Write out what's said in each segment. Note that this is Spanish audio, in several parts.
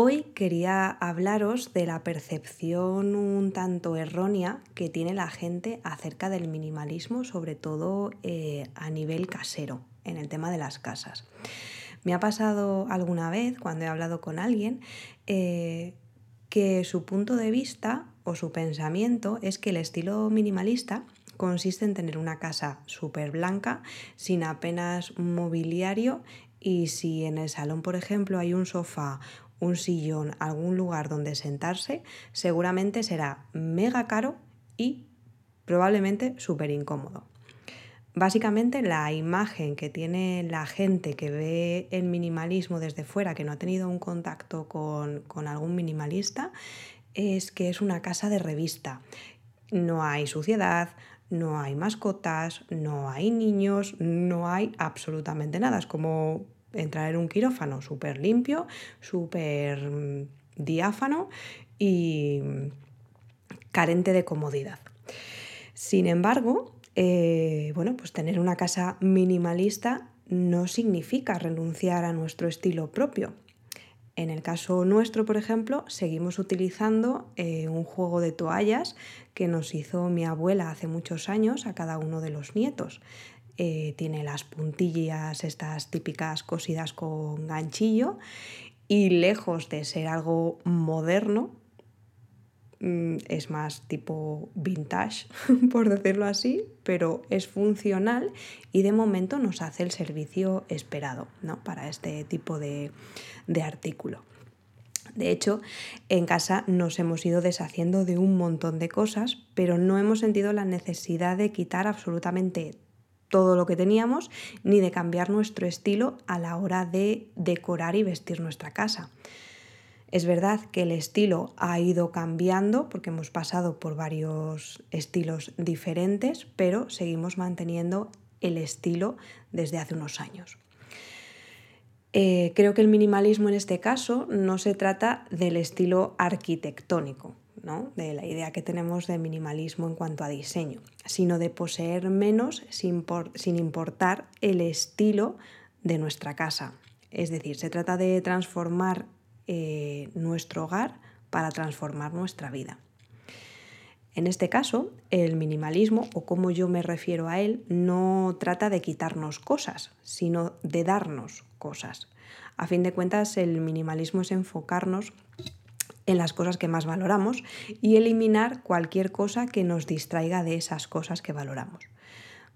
Hoy quería hablaros de la percepción un tanto errónea que tiene la gente acerca del minimalismo, sobre todo eh, a nivel casero, en el tema de las casas. Me ha pasado alguna vez cuando he hablado con alguien eh, que su punto de vista o su pensamiento es que el estilo minimalista consiste en tener una casa súper blanca, sin apenas mobiliario y si en el salón, por ejemplo, hay un sofá, un sillón, algún lugar donde sentarse, seguramente será mega caro y probablemente súper incómodo. Básicamente la imagen que tiene la gente que ve el minimalismo desde fuera, que no ha tenido un contacto con, con algún minimalista, es que es una casa de revista. No hay suciedad, no hay mascotas, no hay niños, no hay absolutamente nada. Es como entrar en un quirófano súper limpio, súper mm, diáfano y mm, carente de comodidad. Sin embargo, eh, bueno, pues tener una casa minimalista no significa renunciar a nuestro estilo propio. En el caso nuestro, por ejemplo, seguimos utilizando eh, un juego de toallas que nos hizo mi abuela hace muchos años a cada uno de los nietos. Eh, tiene las puntillas, estas típicas cosidas con ganchillo, y lejos de ser algo moderno, mm, es más tipo vintage, por decirlo así, pero es funcional y de momento nos hace el servicio esperado ¿no? para este tipo de, de artículo. De hecho, en casa nos hemos ido deshaciendo de un montón de cosas, pero no hemos sentido la necesidad de quitar absolutamente todo lo que teníamos, ni de cambiar nuestro estilo a la hora de decorar y vestir nuestra casa. Es verdad que el estilo ha ido cambiando porque hemos pasado por varios estilos diferentes, pero seguimos manteniendo el estilo desde hace unos años. Eh, creo que el minimalismo en este caso no se trata del estilo arquitectónico, de la idea que tenemos de minimalismo en cuanto a diseño, sino de poseer menos sin, importar el estilo de nuestra casa. Es decir, se trata de transformar eh, nuestro hogar para transformar nuestra vida. En este caso, el minimalismo, o como yo me refiero a él, no trata de quitarnos cosas, sino de darnos cosas. A fin de cuentas, el minimalismo es enfocarnos en las cosas que más valoramos y eliminar cualquier cosa que nos distraiga de esas cosas que valoramos.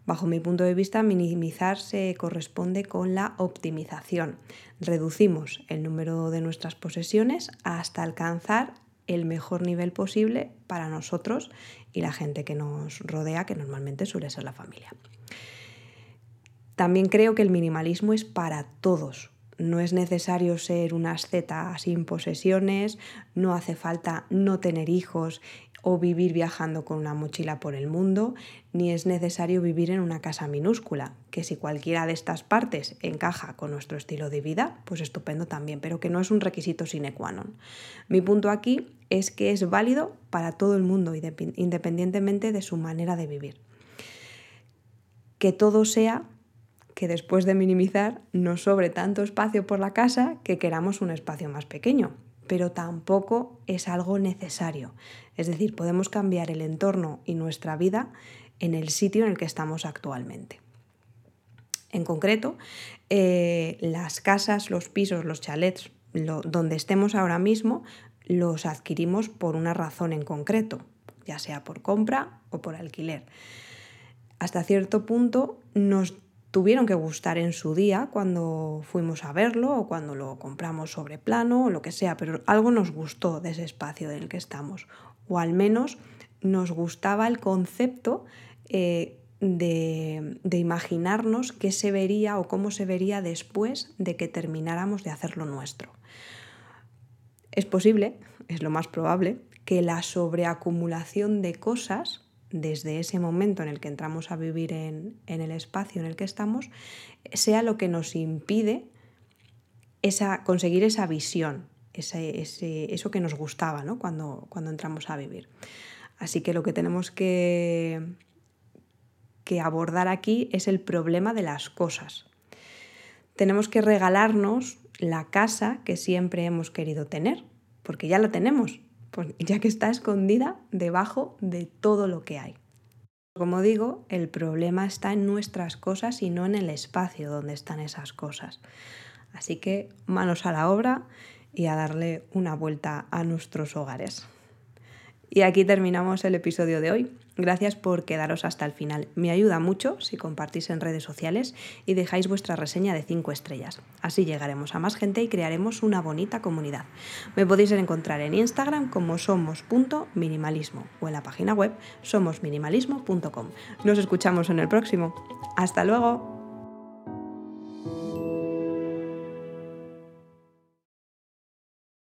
Bajo mi punto de vista, minimizar se corresponde con la optimización. Reducimos el número de nuestras posesiones hasta alcanzar el mejor nivel posible para nosotros y la gente que nos rodea, que normalmente suele ser la familia. También creo que el minimalismo es para todos, no es necesario ser una asceta sin posesiones, no hace falta no tener hijos o vivir viajando con una mochila por el mundo, ni es necesario vivir en una casa minúscula, que si cualquiera de estas partes encaja con nuestro estilo de vida, pues estupendo también, pero que no es un requisito sine qua non. Mi punto aquí es que es válido para todo el mundo, independientemente de su manera de vivir. Que todo sea que después de minimizar nos sobre tanto espacio por la casa que queramos un espacio más pequeño, pero tampoco es algo necesario. Es decir, podemos cambiar el entorno y nuestra vida en el sitio en el que estamos actualmente. En concreto, eh, las casas, los pisos, los chalets, donde estemos ahora mismo, los adquirimos por una razón en concreto, ya sea por compra o por alquiler. Hasta cierto punto nos tuvieron que gustar en su día cuando fuimos a verlo o cuando lo compramos sobre plano o lo que sea, pero algo nos gustó de ese espacio en el que estamos, o al menos nos gustaba el concepto eh, de, de, imaginarnos qué se vería o cómo se vería después de que termináramos de hacerlo nuestro. Es posible, es lo más probable, que la sobreacumulación de cosas desde ese momento en el que entramos a vivir en, el espacio en el que estamos sea lo que nos impide esa, conseguir esa visión, eso que nos gustaba ¿no? cuando, cuando entramos a vivir. Así que lo que tenemos que, que abordar aquí es el problema de las cosas. Tenemos que regalarnos la casa que siempre hemos querido tener, porque ya la tenemos, ya que está escondida debajo de todo lo que hay. Como digo, el problema está en nuestras cosas y no en el espacio donde están esas cosas. Así que manos a la obra y a darle una vuelta a nuestros hogares. Y aquí terminamos el episodio de hoy. Gracias por quedaros hasta el final. Me ayuda mucho si compartís en redes sociales y dejáis vuestra reseña de 5 estrellas. Así llegaremos a más gente y crearemos una bonita comunidad. Me podéis encontrar en Instagram como somos.minimalismo o en la página web somosminimalismo.com. Nos escuchamos en el próximo. Hasta luego.